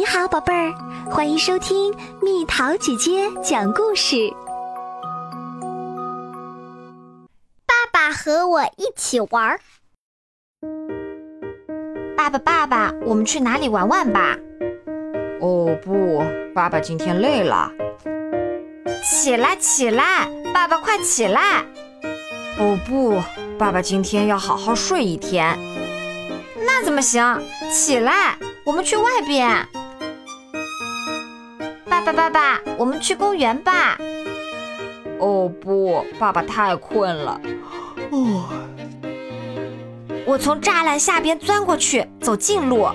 你好，宝贝儿，欢迎收听蜜桃姐姐讲故事。爸爸和我一起玩儿。爸爸，爸爸，我们去哪里玩玩吧？哦不，爸爸今天累了。起来，起来，爸爸快起来！哦不，爸爸今天要好好睡一天。那怎么行？起来，我们去外边。爸爸，爸爸，我们去公园吧。哦不，爸爸太困了。哦，我从栅栏下边钻过去，走近路。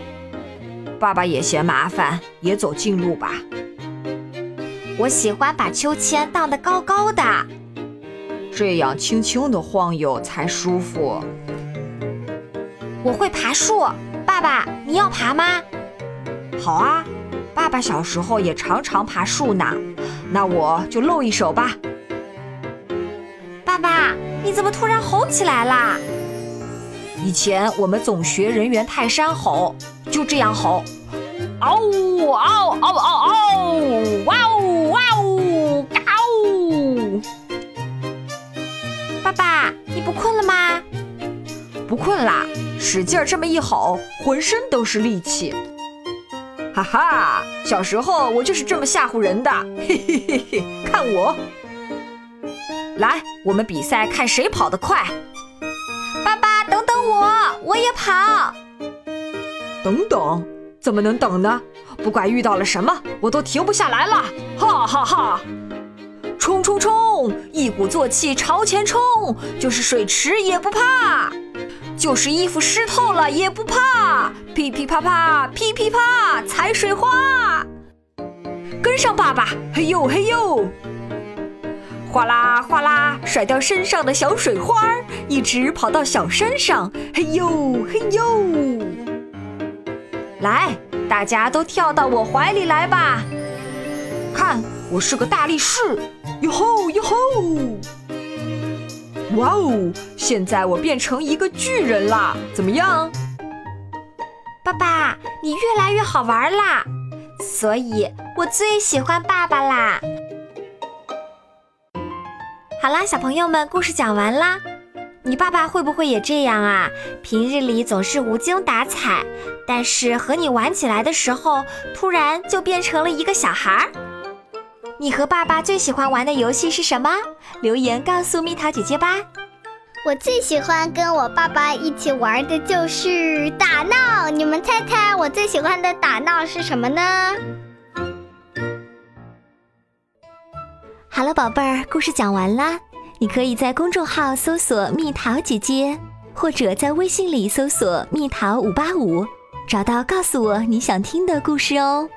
爸爸也嫌麻烦，也走近路吧。我喜欢把秋千荡得高高的，这样轻轻的晃悠才舒服。我会爬树，爸爸，你要爬吗？好啊，爸爸小时候也常常爬树呢。那我就露一手吧。爸爸，你怎么突然吼起来啦？以前我们总学人猿泰山吼，就这样吼。嗷呜嗷嗷嗷嗷！哇呜哇呜！嘎呜！爸爸，你不困了吗？不困啦，使劲这么一吼，浑身都是力气。哈哈，小时候我就是这么吓唬人的。嘿嘿嘿嘿，看我！来，我们比赛，看谁跑得快。爸爸，等等我，我也跑。等等。怎么能等呢？不管遇到了什么，我都停不下来了！哈哈哈！冲冲冲！一鼓作气朝前冲，就是水池也不怕，就是衣服湿透了也不怕。噼噼啪啪，噼噼啪，踩水花，跟上爸爸！嘿呦嘿呦！哗啦哗啦，甩掉身上的小水花，一直跑到小山上！嘿呦嘿呦！来，大家都跳到我怀里来吧！看，我是个大力士！哟吼哟吼！哇哦，现在我变成一个巨人啦！怎么样？爸爸，你越来越好玩啦！所以我最喜欢爸爸啦！好啦，小朋友们，故事讲完啦。你爸爸会不会也这样啊？平日里总是无精打采，但是和你玩起来的时候，突然就变成了一个小孩儿。你和爸爸最喜欢玩的游戏是什么？留言告诉蜜桃姐姐吧。我最喜欢跟我爸爸一起玩的就是打闹，你们猜猜我最喜欢的打闹是什么呢？好了，宝贝儿，故事讲完啦。你可以在公众号搜索“蜜桃姐姐”，或者在微信里搜索“蜜桃五八五”，找到告诉我你想听的故事哦。